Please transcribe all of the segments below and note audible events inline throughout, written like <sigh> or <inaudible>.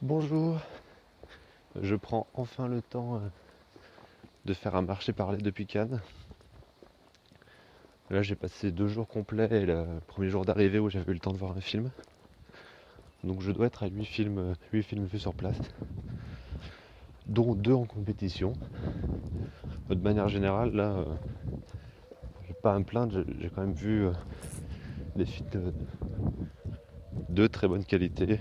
Bonjour, je prends enfin le temps euh, de faire un marché parler depuis Cannes. Là j'ai passé deux jours complets et le premier jour d'arrivée où j'avais eu le temps de voir un film. Donc je dois être à 8 films, 8 films vus sur place, dont deux en compétition. De manière générale, là, euh, j'ai pas à me plaindre, j'ai quand même vu euh, des films de très bonne qualité,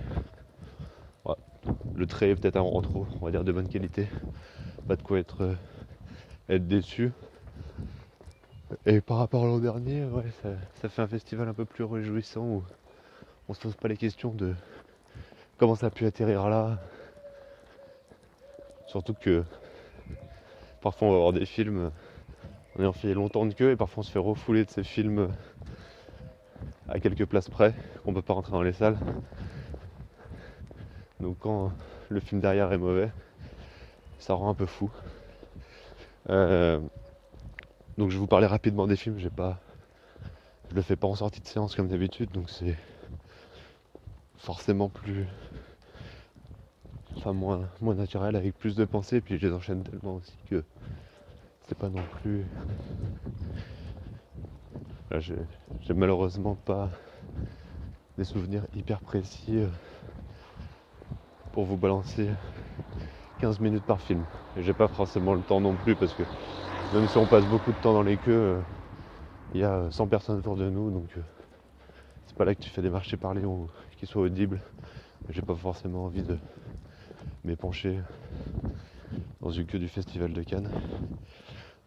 le trait est peut-être un trop, on va dire de bonne qualité. Pas de quoi être, euh, déçu. Et par rapport à l'an dernier, ouais, ça, fait un festival un peu plus réjouissant où on se pose pas les questions de comment ça a pu atterrir là. Surtout que parfois on va voir des films en ayant longtemps de queue et parfois on se fait refouler de ces films à quelques places près, qu'on peut pas rentrer dans les salles. Donc quand le film derrière est mauvais, ça rend un peu fou. Euh, donc je vais vous parler rapidement des films, j'ai pas. Je le fais pas en sortie de séance comme d'habitude, donc c'est forcément plus. Enfin moins, moins naturel avec plus de pensées, puis je les enchaîne tellement aussi que c'est pas non plus. Là j'ai malheureusement pas des souvenirs hyper précis. Euh, pour vous balancer 15 minutes par film. Et j'ai pas forcément le temps non plus parce que même si on passe beaucoup de temps dans les queues, euh, il y a 100 personnes autour de nous donc euh, c'est pas là que tu fais des marchés parlés ou qui soient audibles. J'ai pas forcément envie de m'épancher dans une queue du festival de Cannes.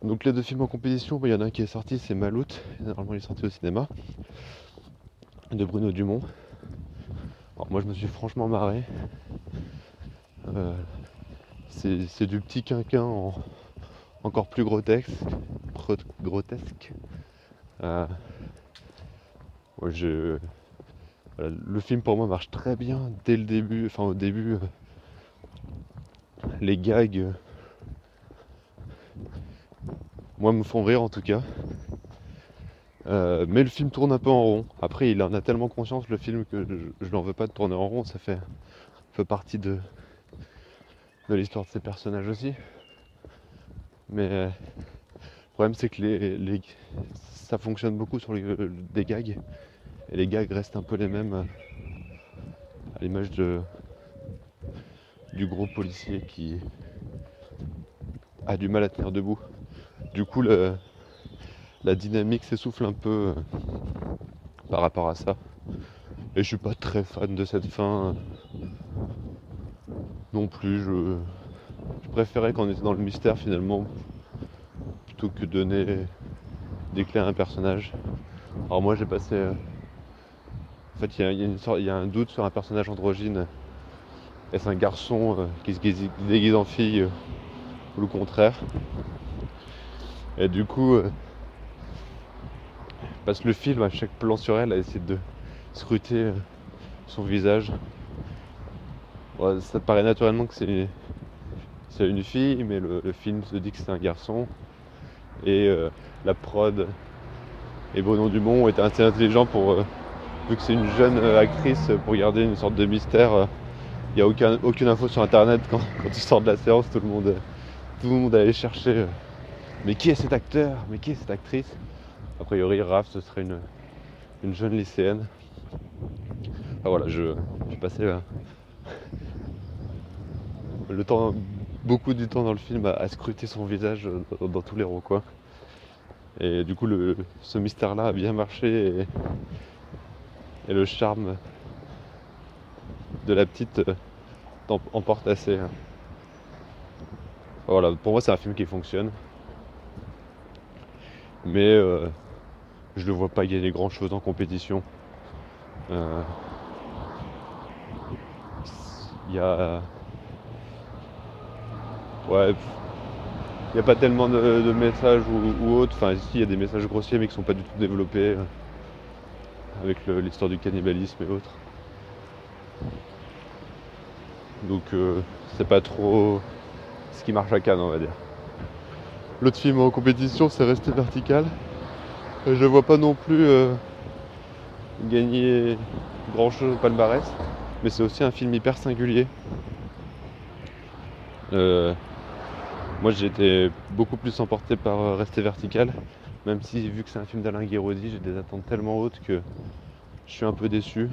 Donc les deux films en compétition, il y en a un qui est sorti, c'est Maloute, normalement il est sorti au cinéma, de Bruno Dumont. Moi je me suis franchement marré. Euh, c'est du petit quinquin encore plus grotesque. grotesque. Euh, le film pour moi marche très bien dès le début. Enfin au début, euh, les gags, moi me font rire en tout cas. Mais le film tourne un peu en rond. Après, il en a tellement conscience, le film, que je, n'en veux pas de tourner en rond. Ça fait, fait partie de, l'histoire de ces personnages aussi. Mais euh, le problème c'est que ça fonctionne beaucoup sur les, des gags. Et les gags restent un peu les mêmes euh, à l'image de du gros policier qui a du mal à tenir debout. Du coup le, la dynamique s'essouffle un peu euh, par rapport à ça. Et je suis pas très fan de cette fin non plus. Je, préférais qu'on était dans le mystère finalement, plutôt que donner des un personnage. Alors moi j'ai passé... Euh, en fait il y, a, un doute sur un personnage androgyne. Est-ce un garçon euh, qui se déguise en fille euh, ou le contraire? Et du coup, le film, à chaque plan sur elle, a essayé de scruter son visage ça paraît naturellement que c'est une fille, mais le, film se dit que c'est un garçon. Et euh, la prod et Bruno Dumont étaient assez intelligents pour, euh, vu que c'est une jeune euh, actrice, pour garder une sorte de mystère. Il n'y a aucun, aucune info sur internet quand, <laughs> quand tu sors de la séance, tout le monde, tout le monde allait chercher mais qui est cet acteur? Mais qui est cette actrice? A priori, Raph, ce serait une, une jeune lycéenne. voilà, je, je passais le temps, beaucoup du temps dans le film à, scruter son visage dans, tous les recoins. Et du coup, ce mystère-là a bien marché et, le charme de la petite euh, emporte assez. Hein. Voilà, pour moi, c'est un film qui fonctionne. Mais euh, je ne vois pas gagner grand chose en compétition. Euh, il y a ouais, il n'y a pas tellement de, messages ou, autres. Enfin, ici, il y a des messages grossiers, mais qui sont pas du tout développés euh, avec l'histoire du cannibalisme et autres. Donc, euh, c'est pas trop ce qui marche à Cannes, on va dire. L'autre film en compétition, c'est Rester vertical. Je ne vois pas non plus euh, gagner grand chose au palmarès. mais c'est aussi un film hyper singulier. Euh, moi été beaucoup plus emporté par euh, Rester vertical, même si vu que c'est un film d'Alain Guéraudy, j'ai des attentes tellement hautes que je suis un peu déçu.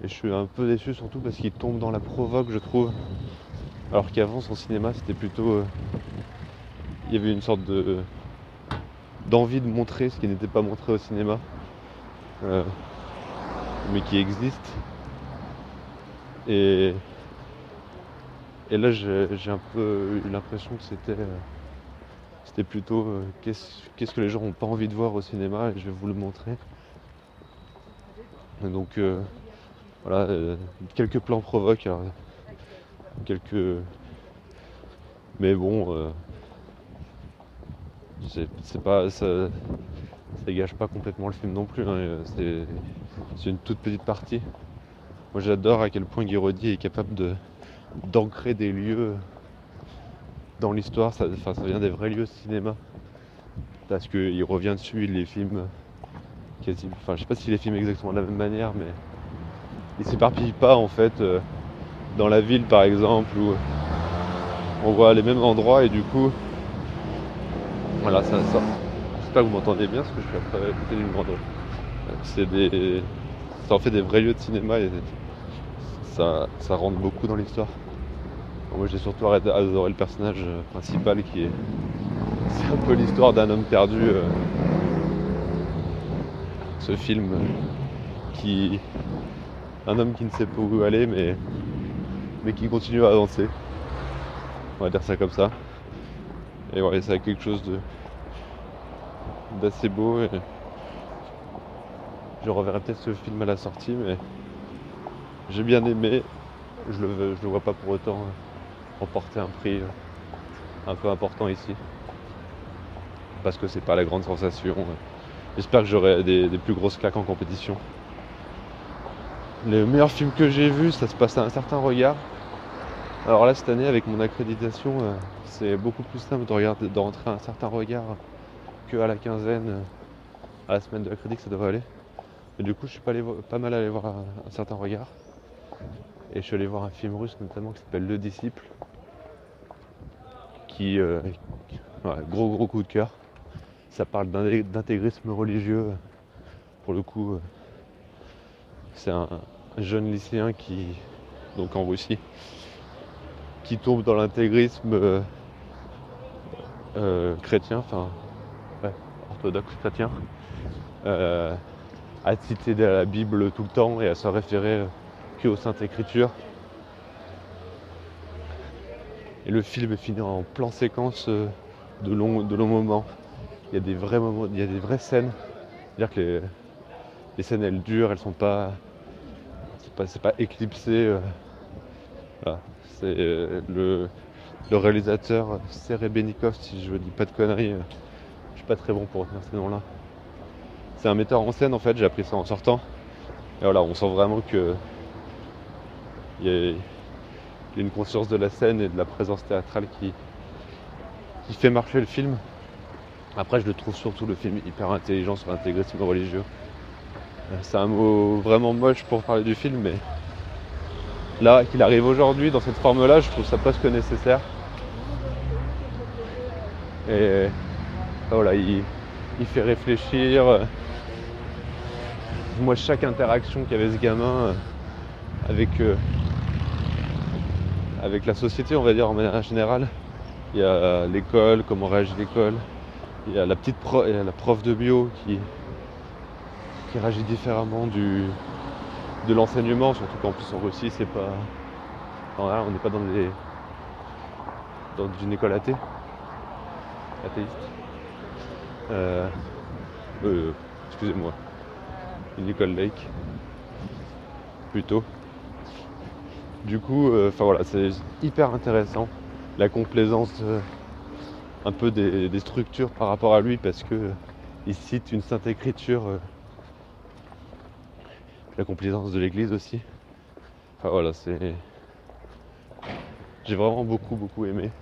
Et je suis un peu déçu surtout parce qu'il tombe dans la provoque je trouve. Alors qu'avant son cinéma c'était plutôt. Euh, il y avait une sorte de d'envie de montrer ce qui n'était pas montré au cinéma. mais qui existe. Et là, j'ai un peu eu l'impression que c'était euh, c'était plutôt euh, qu'est-ce que les gens n'ont pas envie de voir au cinéma et je vais vous le montrer. donc euh, voilà, quelques plans provoquent, quelques. Mais bon, c'est pas ça, ça gâche pas complètement le film non plus. Hein, c'est une toute petite partie. Moi, j'adore à quel point Guiraudy est capable de d'ancrer des lieux dans l'histoire, ça, ça vient des vrais lieux de cinéma. Parce qu'il revient dessus, il les filme quasi. Enfin, je sais pas s'il les filme exactement de la même manière, mais il s'éparpille pas en fait euh, dans la ville par exemple où on voit les mêmes endroits et du coup. Voilà, ça. ça J'espère que vous m'entendez bien parce que je suis après côté d'une grande C'est des. Ça en fait des vrais lieux de cinéma et ça, rentre beaucoup dans l'histoire. moi j'ai surtout adoré le personnage euh, principal qui est. C'est un peu l'histoire d'un homme perdu. Euh, ce film euh, qui. Un homme qui ne sait pas où aller mais, mais qui continue à avancer. On va dire ça comme ça. Et voilà, ça a quelque chose de d'assez beau. Et je reverrai peut-être ce film à la sortie, mais j'ai bien aimé. Je le, je le vois pas pour autant remporter un prix un peu important ici. Parce que c'est pas la grande sensation. J'espère que j'aurai des, plus grosses claques en compétition. Les meilleurs films que j'ai vus, ça se passe à un certain regard. Alors là, cette année, avec mon accréditation, euh, c'est beaucoup plus simple de, regarder, de rentrer à un certain regard qu'à la quinzaine, euh, à la semaine de la crédit, que ça devrait aller. Et du coup, je suis pas, mal allé voir un certain regard. Et je suis allé voir un film russe notamment qui s'appelle Le Disciple. Qui, euh, gros gros coup de cœur. Ça parle d'intégrisme religieux. Pour le coup, euh, c'est un, jeune lycéen qui, donc en Russie, qui tombe dans l'intégrisme chrétien, orthodoxe chrétien, à citer la Bible tout le temps et à se référer aux Saintes Écritures. Et le film est fini en plan séquence euh, de longs moments. Il y a des vrais moments, il y a des vraies scènes. C'est-à-dire que les, scènes elles durent, elles sont pas. C'est pas, éclipsé. Euh, euh, le, réalisateur Serebenikov, si je dis pas de conneries. Pas très bon pour retenir ces noms-là. C'est un metteur en scène en fait, j'ai appris ça en sortant. Et voilà, on sent vraiment que il y, a, une conscience de la scène et de la présence théâtrale qui, qui fait marcher le film. Après, je le trouve surtout le film hyper intelligent sur l'intégrisme religieux. Euh, c'est un mot vraiment moche pour parler du film, mais là, qu'il arrive aujourd'hui dans cette forme-là, je trouve ça presque nécessaire. Et voilà, il, il fait réfléchir. Moi, chaque interaction qu'avait ce gamin euh, avec euh, avec la société, on va dire en manière générale. Il y a l'école, comment réagit l'école. Il y a la petite prof, la prof de bio qui, qui réagit différemment du, de l'enseignement, surtout qu'en plus en Russie, c'est pas. on n'est pas dans des. dans une école athée. Athéiste. Euh, euh, excusez-moi. Une école laïque. Plutôt. Du coup, euh, enfin voilà, c'est hyper intéressant la complaisance euh, un peu des, structures par rapport à lui parce que il cite une sainte écriture, euh, la complaisance de l'Église aussi. Enfin voilà, c'est j'ai vraiment beaucoup beaucoup aimé.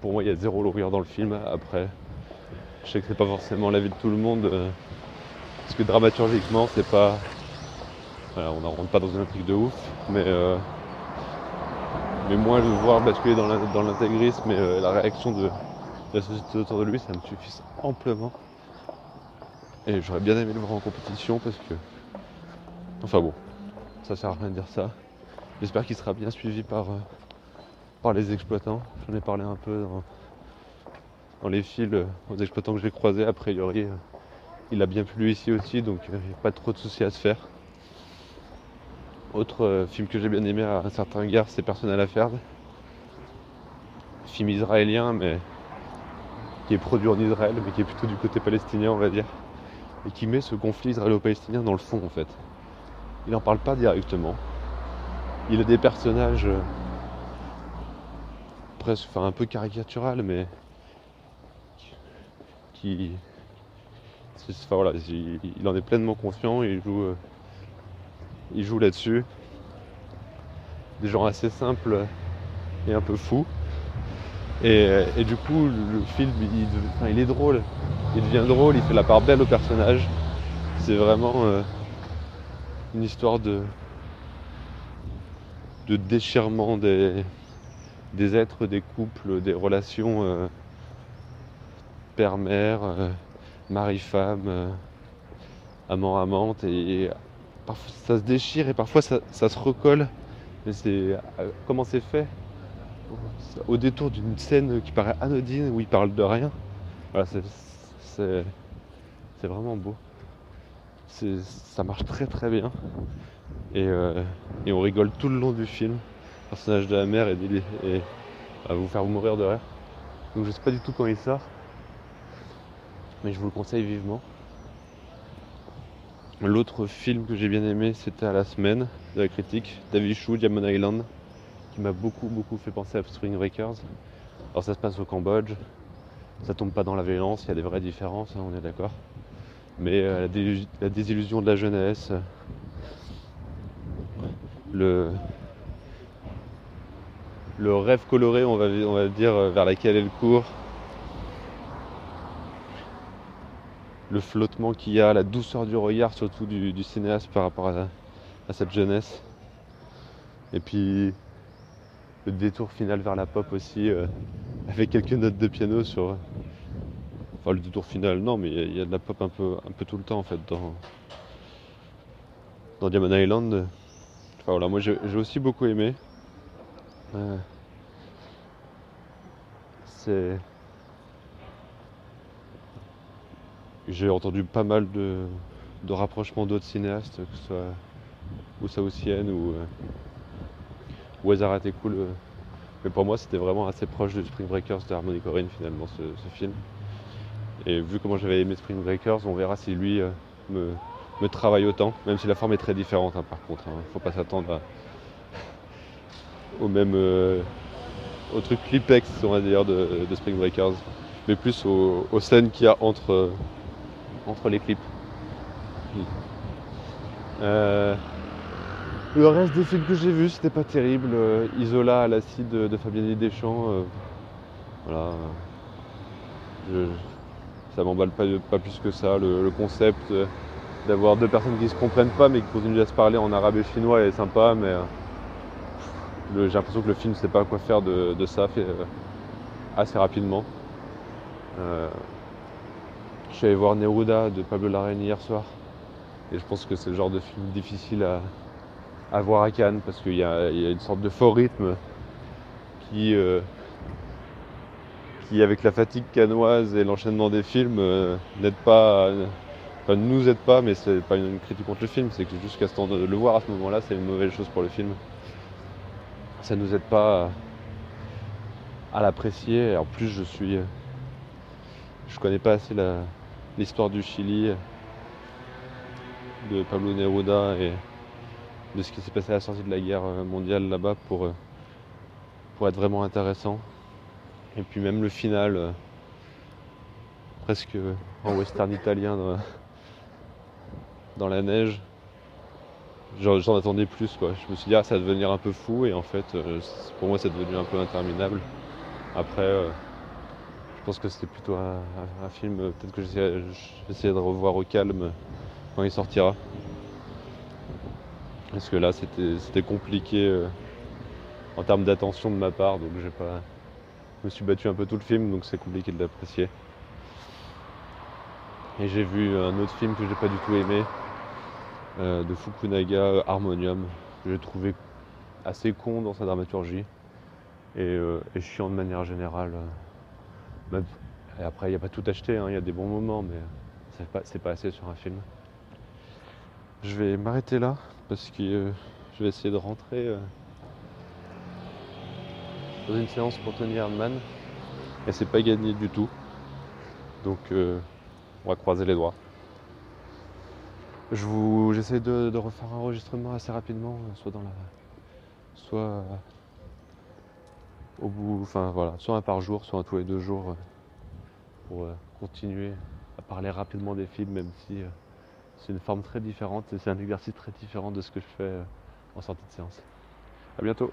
Pour moi, il y a zéro longueur dans le film. Après, je sais que c'est pas forcément l'avis de tout le monde Parce que dramaturgiquement, c'est pas. Voilà, on n'en rentre pas dans une intrigue de ouf, mais. Euh, mais moi, le voir basculer dans l'intégrisme et euh, la réaction de, la société autour de lui, ça me suffit amplement. Et j'aurais bien aimé le voir en compétition parce que. Enfin bon, ça sert à rien de dire ça. J'espère qu'il sera bien suivi par, euh, par les exploitants. J'en ai parlé un peu dans, les fils euh, aux exploitants que j'ai croisés. A priori, il a bien plu ici aussi, donc il n'y a pas trop de soucis à se faire. Autre euh, film que j'ai bien aimé à un certain égard, c'est Personnel à faire. Film israélien, mais qui est produit en Israël, mais qui est plutôt du côté palestinien, on va dire. Et qui met ce conflit israélo-palestinien dans le fond, en fait. Il n'en parle pas directement. Il a des personnages euh, presque, enfin un peu caricatural, mais qui, enfin, voilà, il, en est pleinement confiant. Il joue, euh, il joue là-dessus. Des gens assez simples et un peu fous. Et, du coup, le film, il, est drôle. Il devient drôle, il fait la part belle au personnage. C'est vraiment euh, une histoire de, de déchirement des, des êtres, des couples, des relations euh, père-mère, euh, mari-femme, amant-amante. Et, parfois ça se déchire et parfois ça, se recolle. Mais c'est comment c'est fait? Au détour d'une scène qui paraît anodine où il parle de rien. Voilà, c'est vraiment beau. Ça marche très très bien. Euh, et, on rigole tout le long du film. Personnage de la mère et, va vous faire mourir de rire. Donc je sais pas du tout quand il sort. Mais je vous le conseille vivement. L'autre film que j'ai bien aimé, c'était à la semaine de la critique, David Chou, Diamond Island qui m'a beaucoup beaucoup fait penser à Spring Breakers. Alors ça se passe au Cambodge, ça tombe pas dans la violence, il y a des vraies différences, hein, on est d'accord. Mais euh, la, désillusion de la jeunesse, le, le rêve coloré, on va, on va dire, vers lequel elle court, le flottement qu'il y a, la douceur du regard surtout du, cinéaste par rapport à, à cette jeunesse. Et puis le détour final vers la pop aussi, euh, avec quelques notes de piano sur. Enfin, le détour final, non, mais il y, a de la pop un peu, un peu tout le temps en fait dans, dans Diamond Island. Enfin voilà, moi j'ai aussi beaucoup aimé. Euh, J'ai entendu pas mal de, rapprochements d'autres cinéastes, que ce soit ou saoussienne ou. Euh, était cool. Euh. Mais pour moi, c'était vraiment assez proche de Spring Breakers de Harmony Corrine finalement, ce, film. Et vu comment j'avais aimé Spring Breakers, on verra si lui euh, me, travaille autant, même si la forme est très différente hein, par contre. Il hein. ne faut pas s'attendre <laughs> au même euh, au truc clipex, on va dire, de, Spring Breakers, mais plus aux, scènes qu'il y a entre, entre les clips. Le reste des films que j'ai vus, c'était pas terrible. Euh, Isola à l'acide de, de Fabiani Deschamps, euh, voilà. ça m'emballe pas, plus que ça. Le, concept euh, d'avoir deux personnes qui se comprennent pas mais qui continuent à se parler en arabe et chinois est sympa, mais j'ai l'impression que le film ne sait pas quoi faire de, ça assez rapidement. je suis allé voir Neruda de Pablo Larraine hier soir et je pense que c'est le genre de film difficile à voir à Cannes parce qu'il y, a une sorte de fort rythme qui, euh, avec la fatigue canoise et l'enchaînement des films, euh, n'aide pas, enfin, ne nous aide pas, mais c'est pas une critique contre le film, c'est que jusqu'à ce temps de le voir à ce moment-là, c'est une mauvaise chose pour le film. Ça nous aide pas à, l'apprécier. En plus, je suis, je connais pas assez l'histoire du Chili de Pablo Neruda et de ce qui s'est passé à la sortie de la guerre mondiale là-bas pour, être vraiment intéressant. Et puis même le final, presque en western italien dans, la neige, j'en attendais plus quoi. Je me suis dit ah ça va devenir un peu fou et en fait pour moi c'est devenu un peu interminable. Après je pense que c'était plutôt un, film peut-être que j'essayais de revoir au calme quand il sortira. Parce que là c'était compliqué euh, en termes d'attention de ma part, donc j'ai pas. Je me suis battu un peu tout le film, donc c'est compliqué de l'apprécier. Et j'ai vu un autre film que j'ai pas du tout aimé, euh, de Fukunaga, Harmonium. J'ai trouvé assez con dans sa dramaturgie et, euh, chiant de manière générale. après, il n'y a pas tout acheté, hein, il y a des bons moments, mais c'est pas, pas assez sur un film. Je vais m'arrêter là parce que euh, je vais essayer de rentrer euh, dans une séance pour Tony Hardman et c'est pas gagné du tout. Donc euh, on va croiser les doigts. Je vous, j'essaie de, refaire un enregistrement assez rapidement, soit dans la, soit au bout, enfin voilà, soit un par jour, soit un tous les deux jours, pour continuer à parler rapidement des films, même si c'est une forme très différente et c'est un exercice très différent de ce que je fais euh, en sortie de séance. A bientôt